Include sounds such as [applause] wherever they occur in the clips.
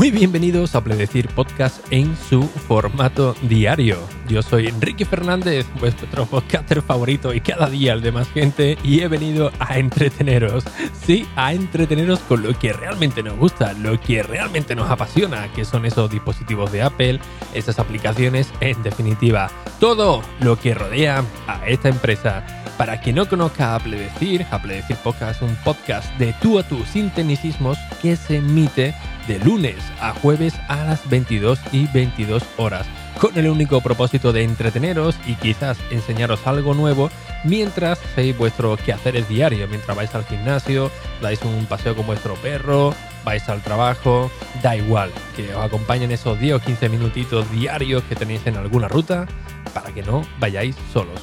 Muy bienvenidos a Pledecir Podcast en su formato diario. Yo soy Enrique Fernández, vuestro podcaster favorito y cada día el de más gente, y he venido a entreteneros. Sí, a entreteneros con lo que realmente nos gusta, lo que realmente nos apasiona, que son esos dispositivos de Apple, esas aplicaciones, en definitiva, todo lo que rodea a esta empresa. Para quien no conozca a Pledecir, a Pledecir Podcast es un podcast de tú a tú sin tecnicismos que se emite de lunes a jueves a las 22 y 22 horas, con el único propósito de entreteneros y quizás enseñaros algo nuevo mientras hacéis vuestros quehaceres diarios, mientras vais al gimnasio, dais un paseo con vuestro perro, vais al trabajo, da igual, que os acompañen esos 10 o 15 minutitos diarios que tenéis en alguna ruta para que no vayáis solos.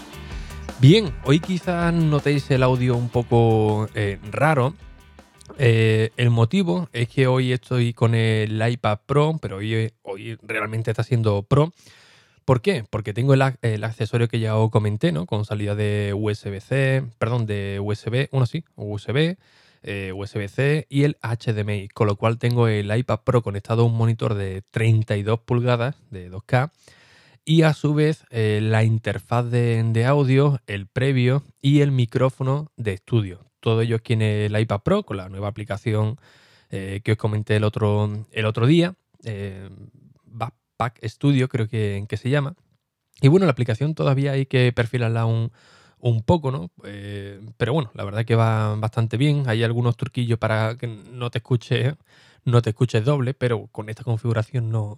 Bien, hoy quizás notéis el audio un poco eh, raro, eh, el motivo es que hoy estoy con el iPad Pro, pero hoy, realmente está siendo Pro. ¿Por qué? Porque tengo el, accesorio que ya os comenté, ¿no? Con salida de USB-C, perdón, de USB, uno sí, USB, eh, USB-C y el HDMI, con lo cual tengo el iPad Pro conectado a un monitor de 32 pulgadas de 2K y a su vez eh, la interfaz de, audio, el previo y el micrófono de estudio todo ello aquí en el iPad Pro con la nueva aplicación eh, que os comenté el otro, el otro día, eh, Backpack Studio creo que, que, se llama. Y bueno, la aplicación todavía hay que perfilarla un, un poco, ¿no? Eh, pero bueno, la verdad que va bastante bien. Hay algunos truquillos para que no te escuche, no te escuches doble, pero con esta configuración no,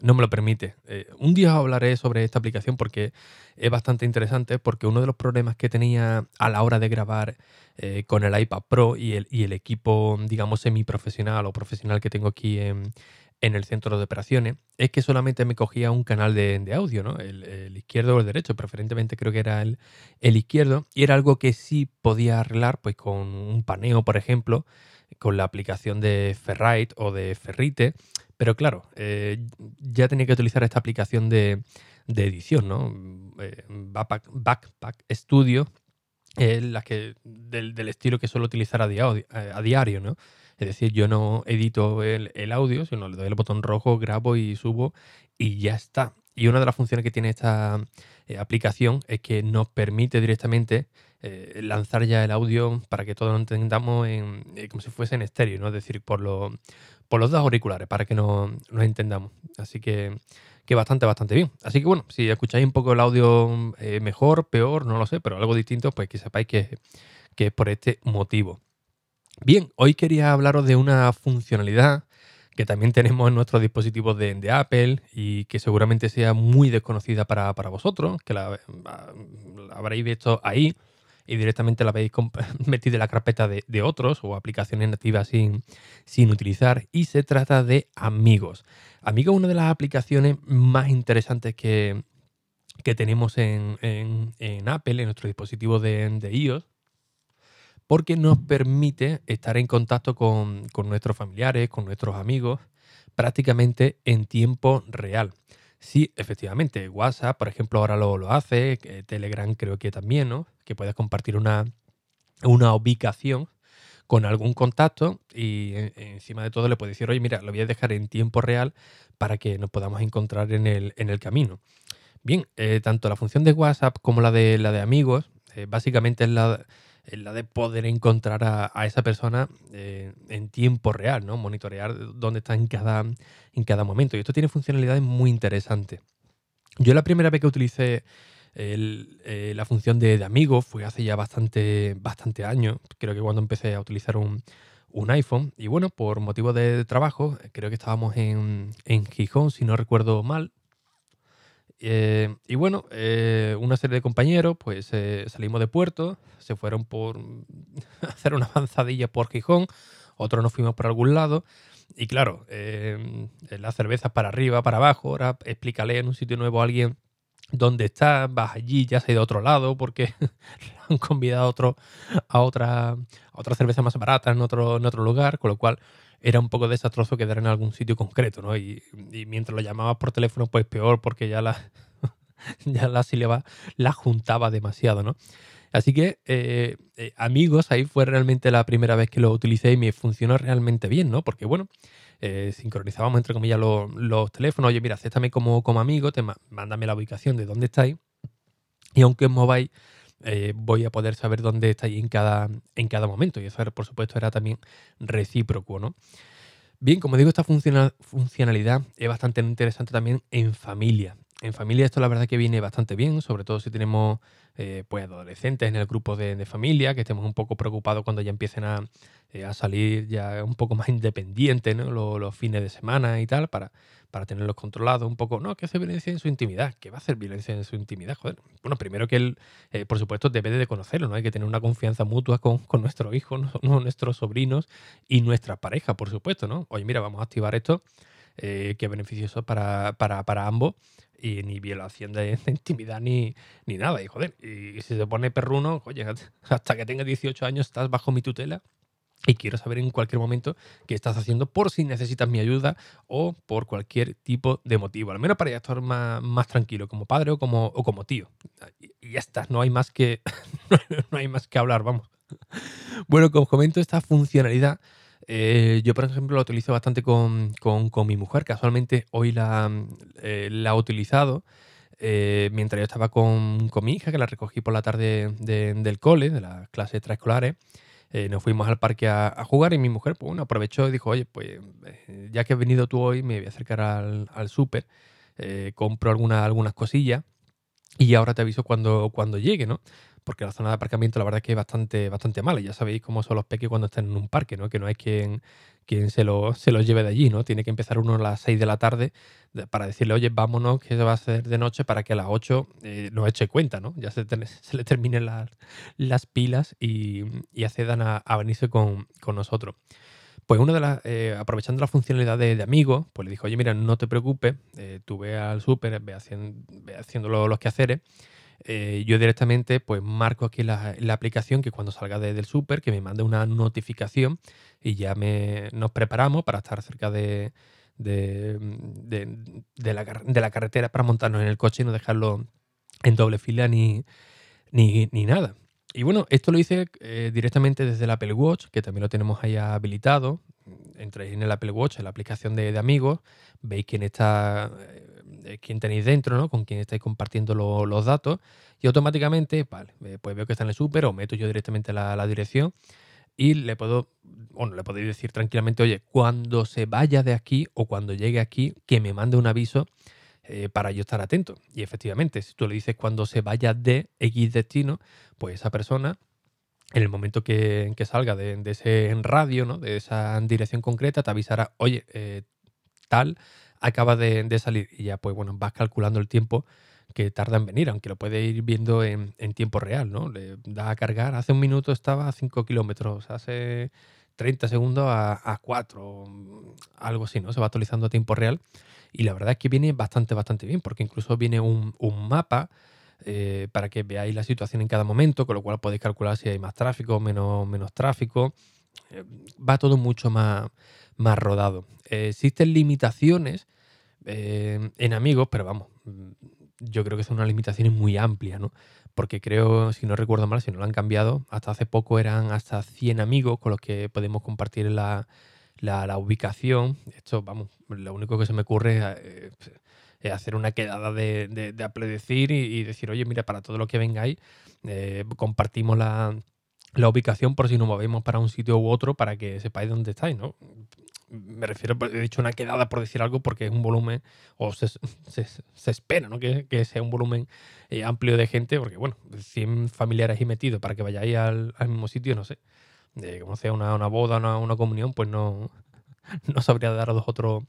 no me lo permite. Eh, un día hablaré sobre esta aplicación porque es bastante interesante, porque uno de los problemas que tenía a la hora de grabar eh, con el iPad Pro y el, y el equipo, digamos, semiprofesional o profesional que tengo aquí en, el centro de operaciones, es que solamente me cogía un canal de, audio, ¿no? El, izquierdo o el derecho, preferentemente creo que era el, izquierdo, y era algo que sí podía arreglar, pues con un paneo, por ejemplo, con la aplicación de Ferrite o de Ferrite, pero claro, eh, ya tenía que utilizar esta aplicación de, edición, ¿no? Eh, Backpack, Studio, la que, del, estilo que suelo utilizar a, diario, ¿no? Es decir, yo no edito el, audio, sino le doy el botón rojo, grabo y subo y ya está. Y una de las funciones que tiene esta eh, aplicación es que nos permite directamente lanzar ya el audio para que todos lo entendamos en, como si fuese en estéreo, ¿no? Es decir, por, lo, por los dos auriculares para que nos, entendamos. Así que, que, bastante, bastante bien. Así que bueno, si escucháis un poco el audio eh, mejor, peor, no lo sé, pero algo distinto, pues que sepáis que, es por este motivo. Bien, hoy quería hablaros de una funcionalidad que también tenemos en nuestros dispositivos de, Apple y que seguramente sea muy desconocida para, vosotros, que la, habréis visto ahí y directamente la habéis [laughs] metido en la carpeta de, otros o aplicaciones nativas sin, sin utilizar. Y se trata de Amigos. Amigos es una de las aplicaciones más interesantes que, tenemos en, Apple, en nuestro dispositivo de, iOS, porque nos permite estar en contacto con, con nuestros familiares, con nuestros amigos, prácticamente en tiempo real. Sí, efectivamente, WhatsApp, por ejemplo, ahora lo, lo hace, Telegram creo que también, ¿no? Que puedes compartir una, una ubicación con algún contacto y encima de todo le puedes decir, oye, mira, lo voy a dejar en tiempo real para que nos podamos encontrar en el, en el camino. Bien, eh, tanto la función de WhatsApp como la de, la de amigos, eh, básicamente es la, la de poder encontrar a, esa persona eh, en tiempo real, ¿no? Monitorear dónde está en cada, en cada momento. Y esto tiene funcionalidades muy interesantes. Yo la primera vez que utilicé eh, la función de, amigo fue hace ya bastante, bastante años. Creo que cuando empecé a utilizar un, iPhone. Y bueno, por motivo de trabajo, creo que estábamos en, en Gijón, si no recuerdo mal. Eh, y bueno, eh, una serie de compañeros, pues eh, salimos de puerto, se fueron por [laughs] hacer una avanzadilla por Gijón, otros nos fuimos por algún lado. Y claro, las cervezas para arriba, para abajo, ahora explícale en un sitio nuevo a alguien dónde está, vas allí, ya se ha ido a otro lado porque [laughs] han convidado a, otro, a, otra, a otra cerveza más barata en otro, en otro lugar, con lo cual era un poco desastroso quedar en algún sitio concreto, ¿no? Y, mientras lo llamabas por teléfono, pues peor porque ya la, [laughs] ya la sílaba la juntaba demasiado, ¿no? Así que, eh, eh, amigos, ahí fue realmente la primera vez que lo utilicé y me funcionó realmente bien, ¿no? Porque, bueno, eh, sincronizábamos entre comillas los, teléfonos. Oye, mira, acéptame como, como amigo, te mándame la ubicación de dónde estáis. Y aunque os mováis, eh, voy a poder saber dónde estáis en cada, en cada momento. Y eso, por supuesto, era también recíproco, ¿no? Bien, como digo, esta funcionalidad es bastante interesante también en familia. En familia esto la verdad que viene bastante bien, sobre todo si tenemos eh, pues adolescentes en el grupo de, familia, que estemos un poco preocupados cuando ya empiecen a, eh, salir ya un poco más [laughs] independientes los, fines de semana y tal, para, para tenerlos controlados un poco. No, que hace violencia en su intimidad. ¿Qué va a hacer violencia en su intimidad? Joder. Bueno, primero que él, eh, por supuesto, debe de conocerlo, ¿no? Hay que tener una confianza mutua con, con nuestros hijos, [laughs] nuestros sobrinos y nuestra pareja, por supuesto, ¿no? Oye, mira, vamos a activar esto. que es beneficioso para, para, para ambos y ni violación de, intimidad ni, ni nada. Y joder, y si se pone perruno, oye, [laughs] hasta que tenga 18 años estás bajo mi tutela y quiero saber en cualquier momento qué estás haciendo por si necesitas mi ayuda o por cualquier tipo de motivo. Al menos para ya estar más, más tranquilo como padre o como, o como tío. Y ya está, no hay más que, [laughs] no hay más que hablar, vamos. Bueno, como comento, esta funcionalidad eh, yo, por ejemplo, lo utilizo bastante con, mi mujer. Casualmente hoy la, eh, la he utilizado eh, mientras yo estaba con, mi hija, que la recogí por la tarde del cole, de las clases extraescolares. Nos fuimos al parque a, jugar y mi mujer pues, aprovechó y dijo, oye, pues ya que has venido tú hoy, me voy a acercar al, al súper, compro alguna, algunas cosillas y ahora te aviso cuando, cuando llegue, ¿no? Porque la zona de aparcamiento la verdad es que es bastante, bastante mala. Ya sabéis cómo son los peques cuando están en un parque, ¿no? Que no hay quien, quien se, lo, se los lleve de allí, ¿no? Tiene que empezar uno a las 6 de la tarde para decirle, oye, vámonos, que se va a hacer de noche para que a las 8 eh, nos eche cuenta, ¿no? Ya se, [laughs] se le terminen las, pilas y, accedan a, venirse con, nosotros. Pues una de las, eh, aprovechando la funcionalidad de, amigos, pues le dijo, oye, mira, no te preocupes, eh, tú ve al súper, ve, haciendo, haciendo los quehaceres eh, yo directamente pues marco aquí la, aplicación que cuando salga del súper que me mande una notificación y ya me, nos preparamos para estar cerca de, la, carretera para montarnos en el coche y no dejarlo en doble fila ni, ni, nada. Y bueno, esto lo hice eh, directamente desde el Apple Watch, que también lo tenemos ahí habilitado. Entréis en el Apple Watch, en la aplicación de, amigos, veis quién está eh, quién tenéis dentro, ¿no? Con quién estáis compartiendo los datos. Y automáticamente, vale, eh, pues veo que está en el súper o meto yo directamente la, dirección y le puedo, bueno, le podéis decir tranquilamente, oye, cuando se vaya de aquí o cuando llegue aquí, que me mande un aviso eh, para yo estar atento. Y efectivamente, si tú le dices cuando se vaya de X destino, pues esa persona, en el momento que, salga de, ese radio, ¿no? de esa dirección concreta, te avisará, oye, tal, acaba de, salir y ya pues bueno, vas calculando el tiempo que tarda en venir, aunque lo puedes ir viendo en, tiempo real, ¿no? Le da a cargar, hace un minuto estaba a 5 kilómetros, hace 30 segundos a, 4, algo así, ¿no? Se va actualizando a tiempo real y la verdad es que viene bastante, bastante bien, porque incluso viene un, mapa eh, para que veáis la situación en cada momento, con lo cual podéis calcular si hay más tráfico menos, menos tráfico. Eh, va todo mucho más, más rodado. Eh, existen limitaciones eh, en amigos, pero vamos, mm, yo creo que son unas limitaciones muy amplias, ¿no? Porque creo, si no recuerdo mal, si no lo han cambiado, hasta hace poco eran hasta 100 amigos con los que podemos compartir la, la, ubicación. Esto, vamos, lo único que se me ocurre es, eh, hacer una quedada de, de, de y, decir, oye, mira, para todo lo que vengáis, compartimos la, la ubicación por si nos movemos para un sitio u otro para que sepáis dónde estáis, ¿no? Me refiero, he dicho una quedada por decir algo porque es un volumen, o se, espera, ¿no? Que, sea un volumen eh, amplio de gente, porque bueno, 100 familiares ahí metidos para que vayáis al, mismo sitio, no sé. como sea una, boda, una, una, comunión, pues no, [laughs] no sabría daros otro,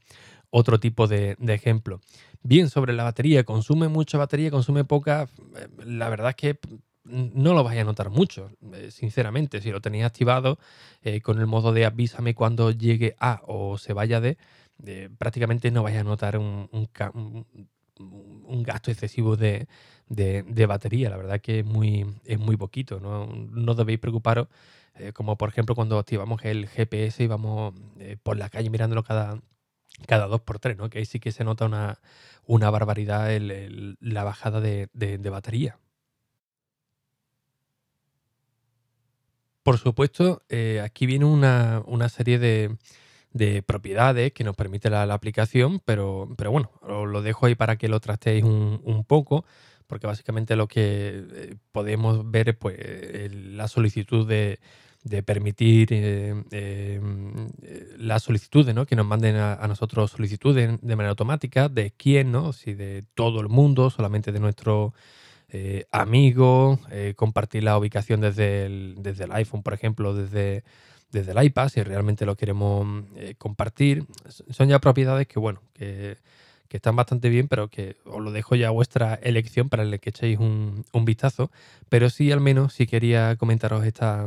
otro tipo de, de ejemplo. Bien, sobre la batería, consume mucha batería, consume poca. Eh, la verdad es que no lo vais a notar mucho, eh, sinceramente. Si lo tenéis activado eh, con el modo de avísame cuando llegue a o se vaya de, eh, prácticamente no vais a notar un, un, gasto excesivo de, batería. La verdad que es muy, es muy poquito. No, no debéis preocuparos, como por ejemplo cuando activamos el GPS y vamos por la calle mirándolo cada, cada dos por tres, ¿no? que ahí sí que se nota una, una barbaridad la bajada de batería. Por supuesto, eh, aquí viene una, serie de, de propiedades que nos permite la, aplicación, pero, pero bueno, os lo dejo ahí para que lo trasteis un, poco, porque básicamente lo que eh, podemos ver es pues, la solicitud de, permitir eh, las solicitudes, ¿no? que nos manden a, nosotros solicitudes de manera automática, de quién, ¿no? si de todo el mundo, solamente de nuestro amigo, compartir la ubicación desde el, desde el iPhone, por ejemplo, desde desde el iPad, si realmente lo queremos eh, compartir. Son ya propiedades que, bueno, que, están bastante bien, pero que os lo dejo ya a vuestra elección para que echéis un, vistazo. Pero sí, al menos, si quería comentaros esta,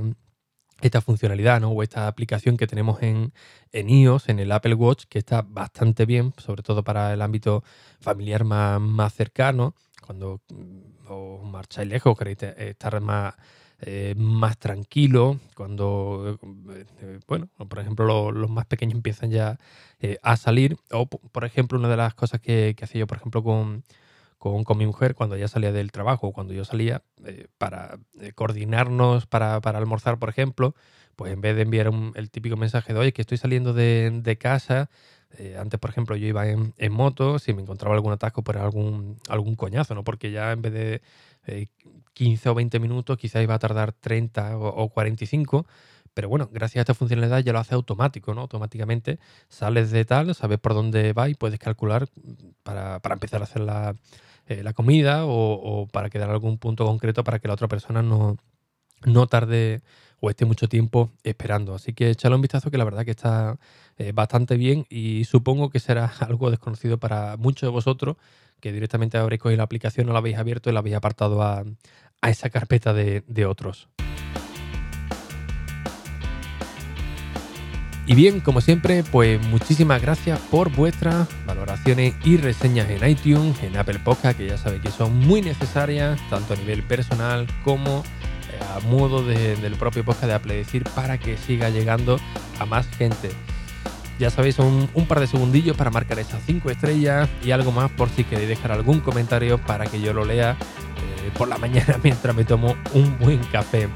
esta funcionalidad, ¿no? O esta aplicación que tenemos en, en iOS, en el Apple Watch, que está bastante bien, sobre todo para el ámbito familiar más, más cercano, cuando mm, os marcháis lejos, queréis estar más eh, más tranquilo, cuando, eh, bueno, por ejemplo, los más pequeños empiezan ya eh, a salir, o por ejemplo, una de las cosas que, hacía yo, por ejemplo, con, con, mi mujer, cuando ella salía del trabajo, cuando yo salía, para coordinarnos para, almorzar, por ejemplo, pues en vez de enviar el típico mensaje de, oye, que estoy saliendo de, casa, antes, por ejemplo, yo iba en, en, moto, si me encontraba algún atasco, pues algún, algún coñazo, ¿no? Porque ya en vez de 15 o 20 minutos, quizás iba a tardar 30 o, 45, pero bueno, gracias a esta funcionalidad ya lo hace automático, ¿no? Automáticamente sales de tal, sabes por dónde va y puedes calcular para, empezar a hacer la, eh, comida o, para quedar algún punto concreto para que la otra persona no, no tarde o esté mucho tiempo esperando. Así que échale un vistazo que la verdad que está eh, bastante bien y supongo que será [laughs] algo desconocido para muchos de vosotros que directamente habréis cogido la aplicación, no la habéis abierto y la habéis apartado a, esa carpeta de, otros. Y bien, como siempre, pues muchísimas gracias por vuestras valoraciones y reseñas en iTunes, en Apple Podcast, que ya sabéis que son muy necesarias, tanto a nivel personal como a modo del propio podcast de Apple, decir, para que siga llegando a más gente. Ya sabéis, son un par de segundillos para marcar esas 5 estrellas y algo más por si queréis dejar algún comentario para que yo lo lea eh, por la [laughs] mañana mientras me tomo un buen café.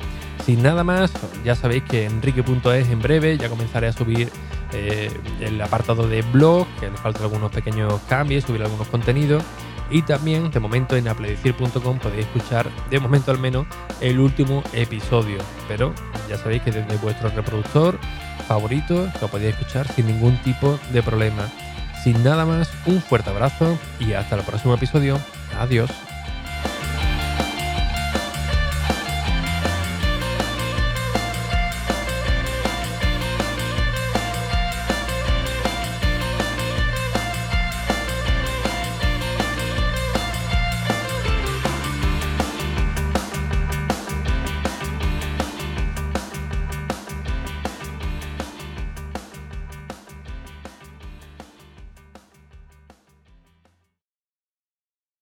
Sin nada más, ya sabéis que enrique.es en breve ya comenzaré a subir eh, el apartado de blog, que le faltan algunos pequeños cambios, subir algunos contenidos. Y también, de momento, en apledecir.com podéis escuchar, de momento al menos, el último episodio. Pero ya sabéis que desde vuestro reproductor favorito lo podéis escuchar sin ningún tipo de problema. Sin nada más, un fuerte abrazo y hasta el próximo episodio. Adiós.